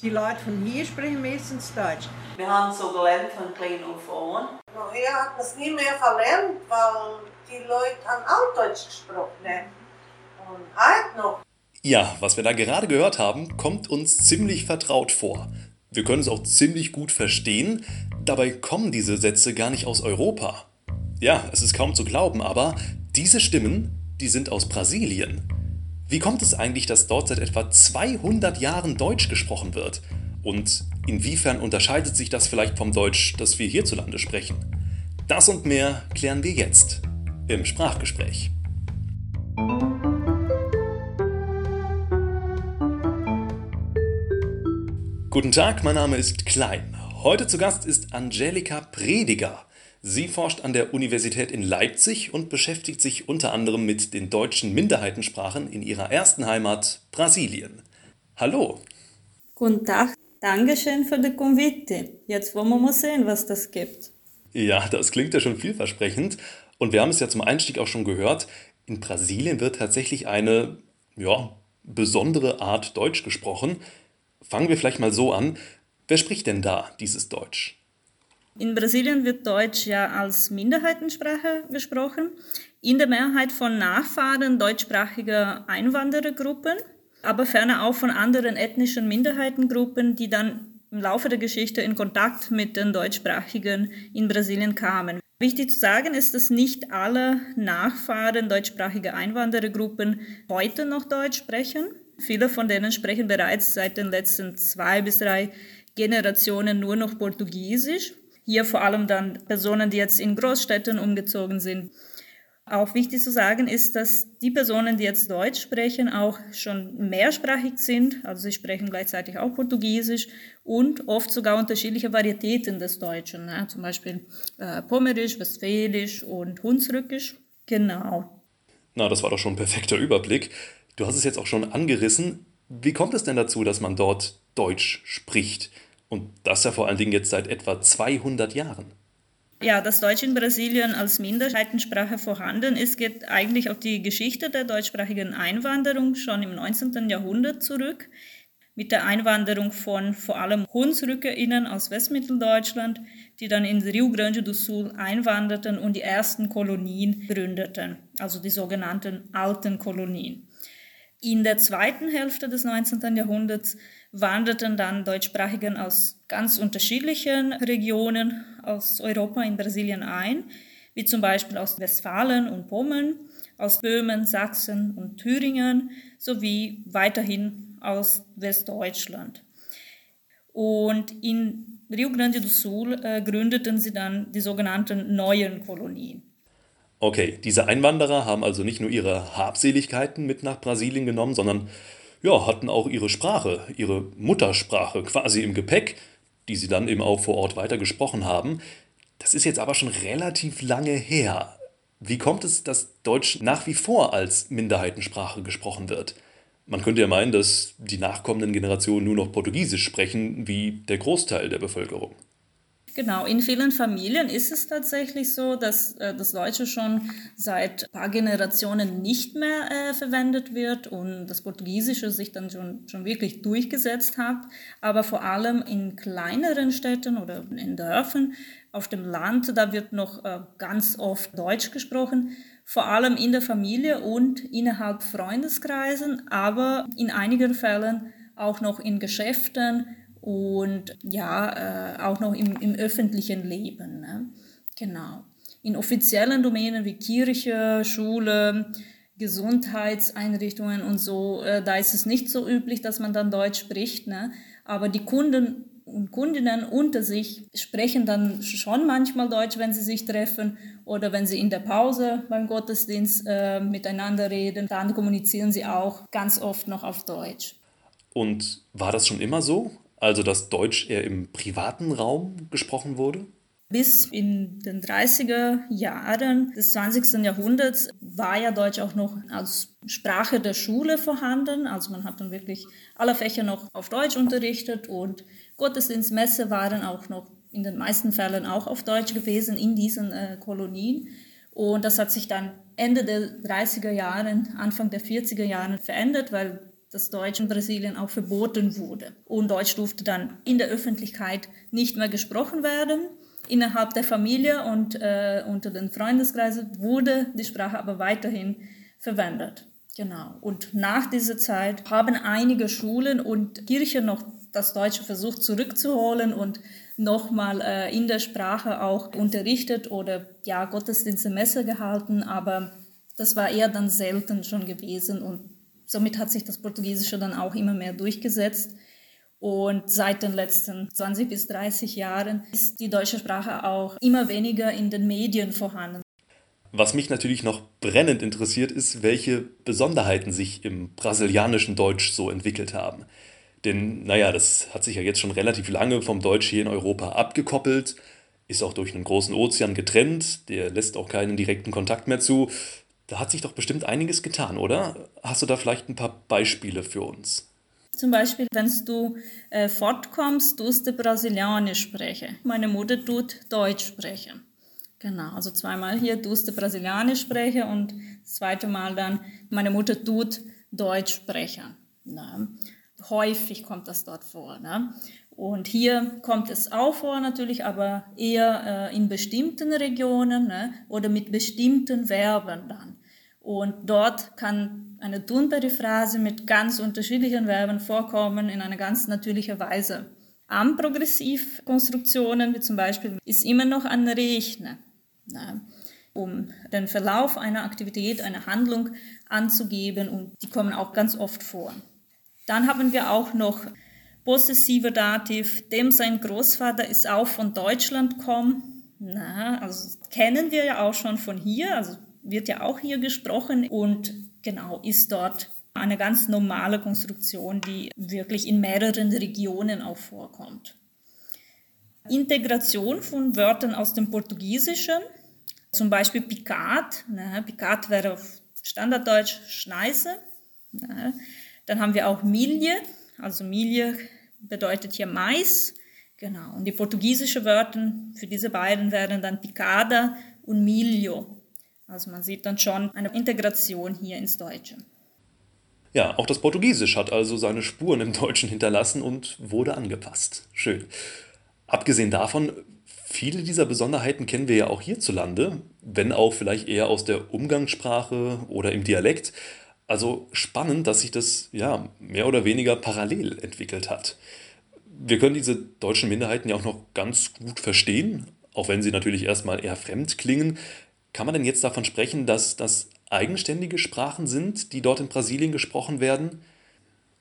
Die Leute von hier sprechen meistens Deutsch. Wir haben so gelernt von klein auf an. Nachher hat man es nie mehr verlernt, weil die Leute haben auch Deutsch gesprochen. Ne? Und heute noch. Ja, was wir da gerade gehört haben, kommt uns ziemlich vertraut vor. Wir können es auch ziemlich gut verstehen, dabei kommen diese Sätze gar nicht aus Europa. Ja, es ist kaum zu glauben, aber diese Stimmen, die sind aus Brasilien. Wie kommt es eigentlich, dass dort seit etwa 200 Jahren Deutsch gesprochen wird? Und inwiefern unterscheidet sich das vielleicht vom Deutsch, das wir hierzulande sprechen? Das und mehr klären wir jetzt im Sprachgespräch. Guten Tag, mein Name ist Klein. Heute zu Gast ist Angelika Prediger. Sie forscht an der Universität in Leipzig und beschäftigt sich unter anderem mit den deutschen Minderheitensprachen in ihrer ersten Heimat Brasilien. Hallo. Guten Tag. Dankeschön für die Konvite. Jetzt wollen wir mal sehen, was das gibt. Ja, das klingt ja schon vielversprechend. Und wir haben es ja zum Einstieg auch schon gehört. In Brasilien wird tatsächlich eine, ja, besondere Art Deutsch gesprochen. Fangen wir vielleicht mal so an. Wer spricht denn da dieses Deutsch? In Brasilien wird Deutsch ja als Minderheitensprache gesprochen, in der Mehrheit von Nachfahren deutschsprachiger Einwanderergruppen, aber ferner auch von anderen ethnischen Minderheitengruppen, die dann im Laufe der Geschichte in Kontakt mit den Deutschsprachigen in Brasilien kamen. Wichtig zu sagen ist, dass nicht alle Nachfahren deutschsprachiger Einwanderergruppen heute noch Deutsch sprechen. Viele von denen sprechen bereits seit den letzten zwei bis drei Generationen nur noch Portugiesisch. Hier vor allem dann Personen, die jetzt in Großstädten umgezogen sind. Auch wichtig zu sagen ist, dass die Personen, die jetzt Deutsch sprechen, auch schon mehrsprachig sind. Also sie sprechen gleichzeitig auch Portugiesisch und oft sogar unterschiedliche Varietäten des Deutschen. Ne? Zum Beispiel äh, Pomerisch, Westfälisch und Hunsrückisch. Genau. Na, das war doch schon ein perfekter Überblick. Du hast es jetzt auch schon angerissen. Wie kommt es denn dazu, dass man dort Deutsch spricht? Und das ja vor allen Dingen jetzt seit etwa 200 Jahren. Ja, dass Deutsch in Brasilien als Minderheitensprache vorhanden ist, geht eigentlich auf die Geschichte der deutschsprachigen Einwanderung schon im 19. Jahrhundert zurück. Mit der Einwanderung von vor allem HunsrückerInnen aus Westmitteldeutschland, die dann in Rio Grande do Sul einwanderten und die ersten Kolonien gründeten, also die sogenannten alten Kolonien. In der zweiten Hälfte des 19. Jahrhunderts wanderten dann Deutschsprachigen aus ganz unterschiedlichen Regionen aus Europa in Brasilien ein, wie zum Beispiel aus Westfalen und Pommern, aus Böhmen, Sachsen und Thüringen sowie weiterhin aus Westdeutschland. Und in Rio Grande do Sul äh, gründeten sie dann die sogenannten neuen Kolonien. Okay, diese Einwanderer haben also nicht nur ihre Habseligkeiten mit nach Brasilien genommen, sondern ja, hatten auch ihre Sprache, ihre Muttersprache quasi im Gepäck, die sie dann eben auch vor Ort weiter gesprochen haben. Das ist jetzt aber schon relativ lange her. Wie kommt es, dass Deutsch nach wie vor als Minderheitensprache gesprochen wird? Man könnte ja meinen, dass die nachkommenden Generationen nur noch Portugiesisch sprechen, wie der Großteil der Bevölkerung. Genau, in vielen Familien ist es tatsächlich so, dass äh, das Deutsche schon seit ein paar Generationen nicht mehr äh, verwendet wird und das Portugiesische sich dann schon, schon wirklich durchgesetzt hat. Aber vor allem in kleineren Städten oder in Dörfern auf dem Land, da wird noch äh, ganz oft Deutsch gesprochen vor allem in der Familie und innerhalb Freundeskreisen, aber in einigen Fällen auch noch in Geschäften und ja, äh, auch noch im, im öffentlichen Leben. Ne? Genau. In offiziellen Domänen wie Kirche, Schule, Gesundheitseinrichtungen und so, äh, da ist es nicht so üblich, dass man dann Deutsch spricht. Ne? Aber die Kunden und Kundinnen unter sich sprechen dann schon manchmal Deutsch, wenn sie sich treffen oder wenn sie in der Pause beim Gottesdienst äh, miteinander reden, dann kommunizieren sie auch ganz oft noch auf Deutsch. Und war das schon immer so? Also dass Deutsch eher im privaten Raum gesprochen wurde? Bis in den 30er Jahren des 20. Jahrhunderts war ja Deutsch auch noch als Sprache der Schule vorhanden. Also man hat dann wirklich alle Fächer noch auf Deutsch unterrichtet und Gottesdienstmesse waren auch noch in den meisten Fällen auch auf Deutsch gewesen in diesen äh, Kolonien. Und das hat sich dann Ende der 30er Jahre, Anfang der 40er Jahre verändert, weil das Deutsch in Brasilien auch verboten wurde. Und Deutsch durfte dann in der Öffentlichkeit nicht mehr gesprochen werden. Innerhalb der Familie und äh, unter den Freundeskreisen wurde die Sprache aber weiterhin verwendet. Genau. Und nach dieser Zeit haben einige Schulen und Kirchen noch das Deutsche versucht zurückzuholen und nochmal äh, in der Sprache auch unterrichtet oder ja Gottesdienste, Messe gehalten, aber das war eher dann selten schon gewesen und somit hat sich das Portugiesische dann auch immer mehr durchgesetzt. Und seit den letzten 20 bis 30 Jahren ist die deutsche Sprache auch immer weniger in den Medien vorhanden. Was mich natürlich noch brennend interessiert, ist, welche Besonderheiten sich im brasilianischen Deutsch so entwickelt haben. Denn, naja, das hat sich ja jetzt schon relativ lange vom Deutsch hier in Europa abgekoppelt, ist auch durch einen großen Ozean getrennt, der lässt auch keinen direkten Kontakt mehr zu. Da hat sich doch bestimmt einiges getan, oder? Hast du da vielleicht ein paar Beispiele für uns? Zum Beispiel, wenn du äh, fortkommst, tust du Brasilianisch sprechen. Meine Mutter tut Deutsch sprechen. Genau, also zweimal hier tust du Brasilianisch sprechen und das zweite Mal dann meine Mutter tut Deutsch sprechen. Ne? Häufig kommt das dort vor. Ne? Und hier kommt es auch vor natürlich, aber eher äh, in bestimmten Regionen ne? oder mit bestimmten Verben dann. Und dort kann eine Tun-Periphrase mit ganz unterschiedlichen Verben vorkommen in einer ganz natürlichen Weise. Am Progressivkonstruktionen, wie zum Beispiel, ist immer noch ein Rechnen, ne, um den Verlauf einer Aktivität, einer Handlung anzugeben und die kommen auch ganz oft vor. Dann haben wir auch noch possessiver Dativ, dem sein Großvater ist auch von Deutschland gekommen. Na, also kennen wir ja auch schon von hier, also wird ja auch hier gesprochen und genau ist dort eine ganz normale Konstruktion, die wirklich in mehreren Regionen auch vorkommt. Integration von Wörtern aus dem Portugiesischen, zum Beispiel Picard. Ne, Picard wäre auf Standarddeutsch Schneise. Ne. Dann haben wir auch Milje, also Milje bedeutet hier Mais. Genau. Und die portugiesischen Wörter für diese beiden wären dann Picada und Milho. Also man sieht dann schon eine Integration hier ins Deutsche. Ja, auch das Portugiesisch hat also seine Spuren im Deutschen hinterlassen und wurde angepasst. Schön. Abgesehen davon, viele dieser Besonderheiten kennen wir ja auch hierzulande, wenn auch vielleicht eher aus der Umgangssprache oder im Dialekt. Also spannend, dass sich das ja mehr oder weniger parallel entwickelt hat. Wir können diese deutschen Minderheiten ja auch noch ganz gut verstehen, auch wenn sie natürlich erstmal eher fremd klingen. Kann man denn jetzt davon sprechen, dass das eigenständige Sprachen sind, die dort in Brasilien gesprochen werden?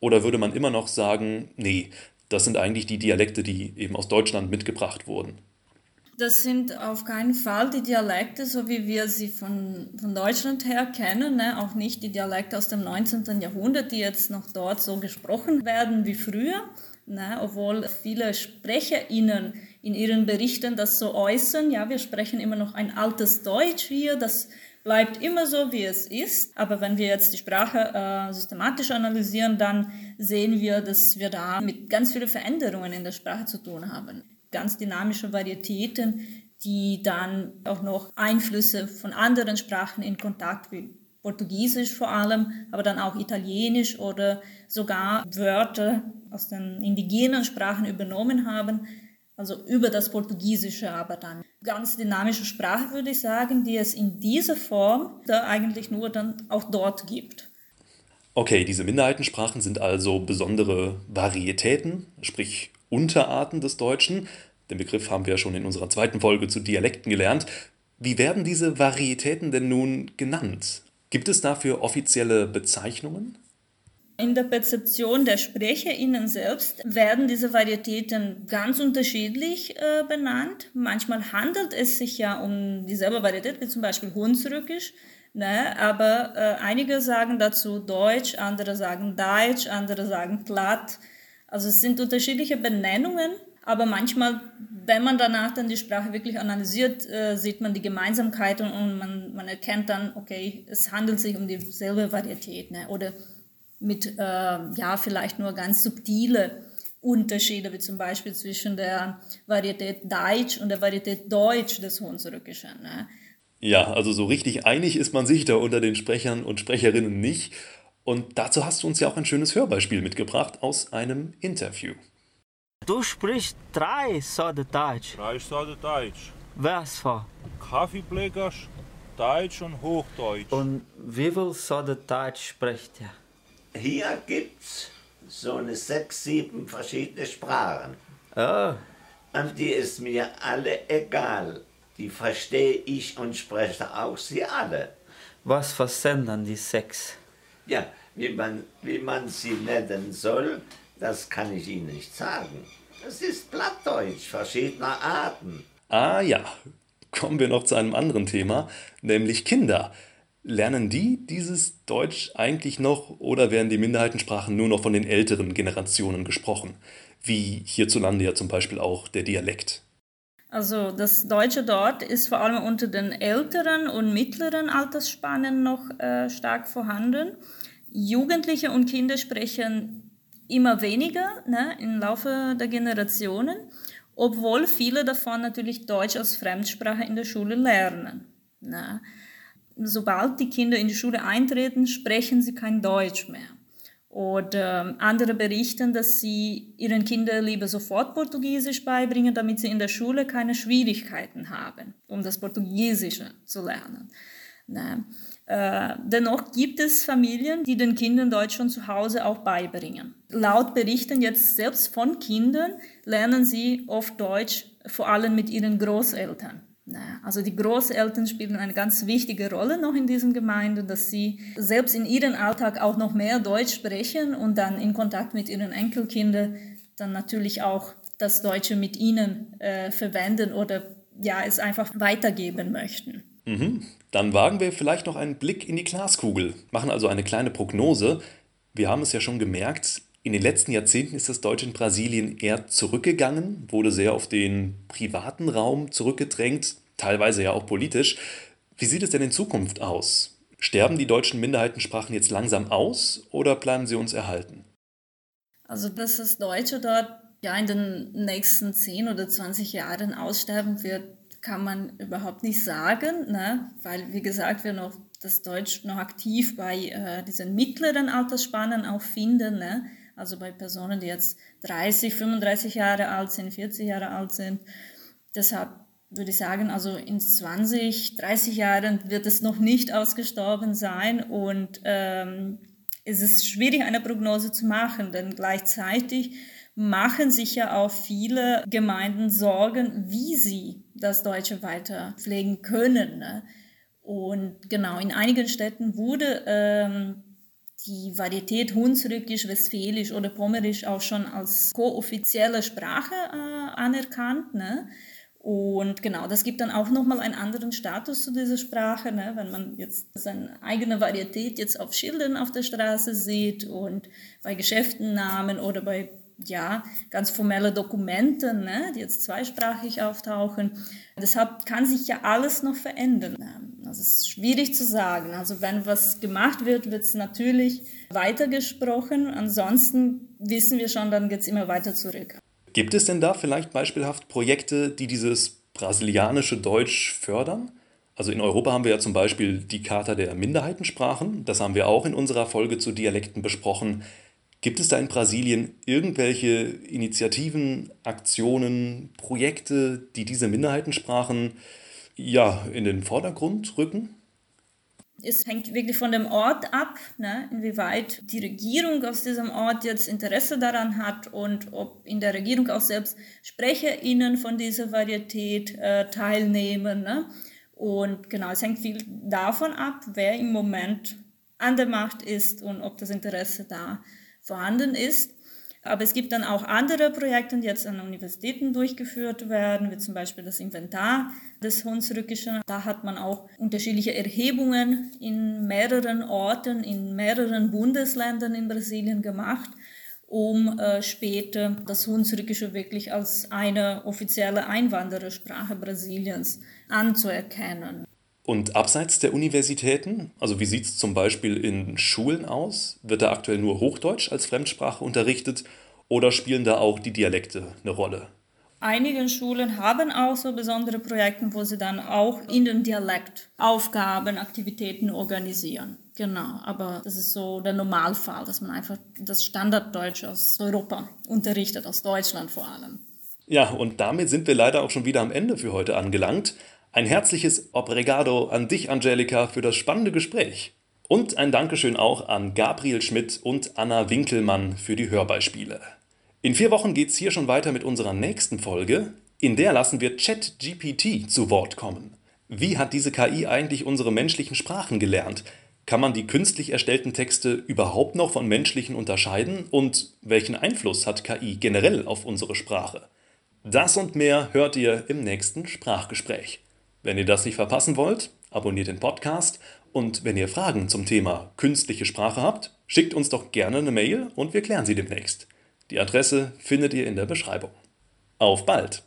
Oder würde man immer noch sagen, nee, das sind eigentlich die Dialekte, die eben aus Deutschland mitgebracht wurden? Das sind auf keinen Fall die Dialekte, so wie wir sie von, von Deutschland her kennen, ne? auch nicht die Dialekte aus dem 19. Jahrhundert, die jetzt noch dort so gesprochen werden wie früher, ne? obwohl viele SprecherInnen in ihren Berichten das so äußern. Ja, wir sprechen immer noch ein altes Deutsch hier, das bleibt immer so, wie es ist. Aber wenn wir jetzt die Sprache äh, systematisch analysieren, dann sehen wir, dass wir da mit ganz vielen Veränderungen in der Sprache zu tun haben. Ganz dynamische Varietäten, die dann auch noch Einflüsse von anderen Sprachen in Kontakt wie Portugiesisch vor allem, aber dann auch Italienisch oder sogar Wörter aus den indigenen Sprachen übernommen haben also über das Portugiesische aber dann. Ganz dynamische Sprache würde ich sagen, die es in dieser Form da eigentlich nur dann auch dort gibt. Okay, diese Minderheitensprachen sind also besondere Varietäten, sprich Unterarten des Deutschen. Den Begriff haben wir ja schon in unserer zweiten Folge zu Dialekten gelernt. Wie werden diese Varietäten denn nun genannt? Gibt es dafür offizielle Bezeichnungen? In der Perzeption der SprecherInnen selbst werden diese Varietäten ganz unterschiedlich äh, benannt. Manchmal handelt es sich ja um dieselbe Varietät, wie zum Beispiel Hunsrückisch. Ne? Aber äh, einige sagen dazu Deutsch, andere sagen Deutsch, andere sagen Platt. Also es sind unterschiedliche Benennungen, aber manchmal, wenn man danach dann die Sprache wirklich analysiert, äh, sieht man die Gemeinsamkeiten und man, man erkennt dann, okay, es handelt sich um dieselbe Varietät. Ne? Oder mit äh, ja vielleicht nur ganz subtile Unterschiede, wie zum Beispiel zwischen der Varietät Deutsch und der Varietät Deutsch des Hunsrückischen. Ne? Ja, also so richtig einig ist man sich da unter den Sprechern und Sprecherinnen nicht. Und dazu hast du uns ja auch ein schönes Hörbeispiel mitgebracht aus einem Interview. Du sprichst drei Sorten Deutsch. Drei Sorten Deutsch. Was für? Kaffeebleckers, Deutsch und Hochdeutsch. Und wie viel Sorten Deutsch spricht ihr? Hier gibt's so eine sechs, sieben verschiedene Sprachen. Oh, Und die ist mir alle egal. Die verstehe ich und spreche auch sie alle. was dann die sechs? Ja, wie man, wie man sie nennen soll, das kann ich Ihnen nicht sagen. Das ist Plattdeutsch verschiedener Arten. Ah ja, kommen wir noch zu einem anderen Thema, nämlich Kinder. Lernen die dieses Deutsch eigentlich noch oder werden die Minderheitensprachen nur noch von den älteren Generationen gesprochen? Wie hierzulande ja zum Beispiel auch der Dialekt. Also das Deutsche dort ist vor allem unter den älteren und mittleren Altersspannen noch äh, stark vorhanden. Jugendliche und Kinder sprechen immer weniger ne, im Laufe der Generationen, obwohl viele davon natürlich Deutsch als Fremdsprache in der Schule lernen. Ne. Sobald die Kinder in die Schule eintreten, sprechen sie kein Deutsch mehr. Oder ähm, andere berichten, dass sie ihren Kindern lieber sofort Portugiesisch beibringen, damit sie in der Schule keine Schwierigkeiten haben, um das Portugiesische zu lernen. Ne? Äh, dennoch gibt es Familien, die den Kindern Deutsch schon zu Hause auch beibringen. Laut Berichten jetzt selbst von Kindern lernen sie oft Deutsch, vor allem mit ihren Großeltern. Ne? Also die Großeltern spielen eine ganz wichtige Rolle noch in diesen Gemeinden, dass sie selbst in ihrem Alltag auch noch mehr Deutsch sprechen und dann in Kontakt mit ihren Enkelkindern dann natürlich auch das Deutsche mit ihnen äh, verwenden oder ja es einfach weitergeben möchten. Mhm. Dann wagen wir vielleicht noch einen Blick in die Glaskugel, machen also eine kleine Prognose. Wir haben es ja schon gemerkt, in den letzten Jahrzehnten ist das Deutsch in Brasilien eher zurückgegangen, wurde sehr auf den privaten Raum zurückgedrängt, teilweise ja auch politisch. Wie sieht es denn in Zukunft aus? Sterben die deutschen Minderheitensprachen jetzt langsam aus oder bleiben sie uns erhalten? Also, dass das Deutsche dort ja in den nächsten 10 oder 20 Jahren aussterben wird, kann man überhaupt nicht sagen, ne? weil, wie gesagt, wir noch das Deutsch noch aktiv bei äh, diesen mittleren Altersspannen auch finden. Ne? Also bei Personen, die jetzt 30, 35 Jahre alt sind, 40 Jahre alt sind. Deshalb würde ich sagen, also in 20, 30 Jahren wird es noch nicht ausgestorben sein und ähm, es ist schwierig, eine Prognose zu machen, denn gleichzeitig machen sich ja auch viele Gemeinden Sorgen, wie sie das Deutsche weiter pflegen können. Ne? Und genau, in einigen Städten wurde ähm, die Varietät Hunsrückisch, Westfälisch oder Pommerisch auch schon als kooffizielle Sprache äh, anerkannt. Ne? Und genau, das gibt dann auch nochmal einen anderen Status zu dieser Sprache, ne? wenn man jetzt seine eigene Varietät jetzt auf Schildern auf der Straße sieht und bei Geschäftennamen oder bei ja, ganz formelle Dokumente, ne, die jetzt zweisprachig auftauchen. Deshalb kann sich ja alles noch verändern. Das ist schwierig zu sagen. Also wenn was gemacht wird, wird es natürlich weitergesprochen. Ansonsten wissen wir schon, dann geht es immer weiter zurück. Gibt es denn da vielleicht beispielhaft Projekte, die dieses brasilianische Deutsch fördern? Also in Europa haben wir ja zum Beispiel die Charta der Minderheitensprachen. Das haben wir auch in unserer Folge zu Dialekten besprochen. Gibt es da in Brasilien irgendwelche Initiativen, Aktionen, Projekte, die diese Minderheitensprachen ja in den Vordergrund rücken? Es hängt wirklich von dem Ort ab, ne, inwieweit die Regierung aus diesem Ort jetzt Interesse daran hat und ob in der Regierung auch selbst SprecherInnen von dieser Varietät äh, teilnehmen. Ne? Und genau, es hängt viel davon ab, wer im Moment an der Macht ist und ob das Interesse da vorhanden ist. Aber es gibt dann auch andere Projekte, die jetzt an Universitäten durchgeführt werden, wie zum Beispiel das Inventar des Hunsrückischen. Da hat man auch unterschiedliche Erhebungen in mehreren Orten, in mehreren Bundesländern in Brasilien gemacht, um äh, später das Hunsrückische wirklich als eine offizielle Einwanderersprache Brasiliens anzuerkennen. Und abseits der Universitäten, also wie sieht es zum Beispiel in Schulen aus? Wird da aktuell nur Hochdeutsch als Fremdsprache unterrichtet oder spielen da auch die Dialekte eine Rolle? Einige Schulen haben auch so besondere Projekte, wo sie dann auch in dem Dialekt Aufgaben, Aktivitäten organisieren. Genau, aber das ist so der Normalfall, dass man einfach das Standarddeutsch aus Europa unterrichtet, aus Deutschland vor allem. Ja, und damit sind wir leider auch schon wieder am Ende für heute angelangt. Ein herzliches Obrigado an dich, Angelika, für das spannende Gespräch. Und ein Dankeschön auch an Gabriel Schmidt und Anna Winkelmann für die Hörbeispiele. In vier Wochen geht's hier schon weiter mit unserer nächsten Folge. In der lassen wir ChatGPT zu Wort kommen. Wie hat diese KI eigentlich unsere menschlichen Sprachen gelernt? Kann man die künstlich erstellten Texte überhaupt noch von menschlichen unterscheiden? Und welchen Einfluss hat KI generell auf unsere Sprache? Das und mehr hört ihr im nächsten Sprachgespräch. Wenn ihr das nicht verpassen wollt, abonniert den Podcast und wenn ihr Fragen zum Thema künstliche Sprache habt, schickt uns doch gerne eine Mail und wir klären sie demnächst. Die Adresse findet ihr in der Beschreibung. Auf bald!